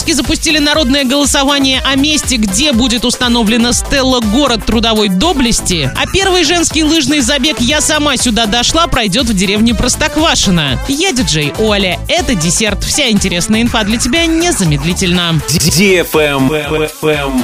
Орске запустили народное голосование о месте, где будет установлена стелла «Город трудовой доблести», а первый женский лыжный забег «Я сама сюда дошла» пройдет в деревне Простоквашино. Я диджей Оля. Это десерт. Вся интересная инфа для тебя незамедлительно.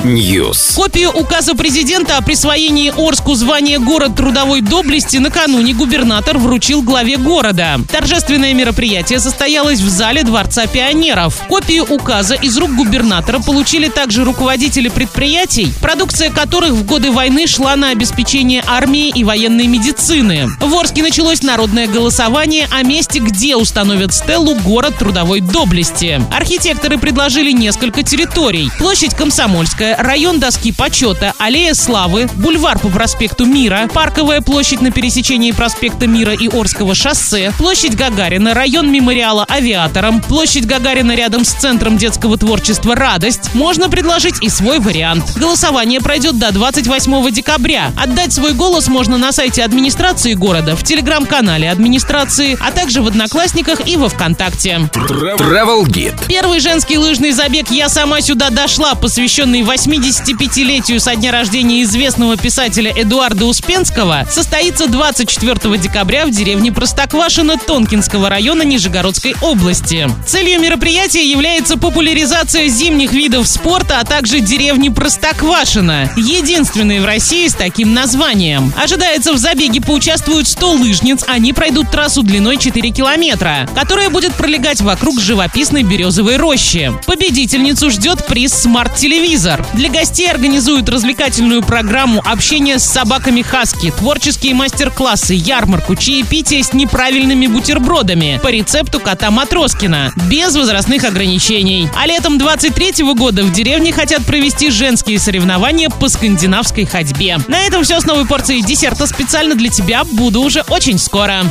News. Копию указа президента о присвоении Орску звания «Город трудовой доблести» накануне губернатор вручил главе города. Торжественное мероприятие состоялось в зале Дворца пионеров. Копию указа из рук губернатора получили также руководители предприятий, продукция которых в годы войны шла на обеспечение армии и военной медицины. В Орске началось народное голосование о месте, где установят стеллу «Город трудовой доблести». Архитекторы предложили несколько территорий. Площадь Комсомольская, район доски почета, аллея славы, бульвар по проспекту Мира, парковая площадь на пересечении проспекта Мира и Орского шоссе, площадь Гагарина, район мемориала авиаторам, площадь Гагарина рядом с центром детского творчества «Радость». Можно предложить и свой вариант. Голосование пройдет до 28 декабря. Отдать свой голос можно на сайте администрации города, в телеграм-канале администрации, а также в Одноклассниках и во Вконтакте. Travel Guide. Первый женский лыжный забег «Я сама сюда дошла», посвященный 85-летию со дня рождения известного писателя Эдуарда Успенского, состоится 24 декабря в деревне Простоквашино Тонкинского района Нижегородской области. Целью мероприятия является популяризация зимних видов спорта, а также деревни Простоквашино, единственной в России с таким названием. Ожидается, в забеге поучаствуют 100 лыжниц, они пройдут трассу длиной 4 километра, которая будет пролегать вокруг живописной березовой рощи. Победительницу ждет приз «Смарт-телевизор». Для гостей организуют развлекательную программу общения с собаками Хаски, творческие мастер-классы, ярмарку, чаепитие с неправильными бутербродами по рецепту кота Матроскина, без возрастных ограничений. Летом 23 года в деревне хотят провести женские соревнования по скандинавской ходьбе. На этом все с новой порцией десерта специально для тебя. Буду уже очень скоро.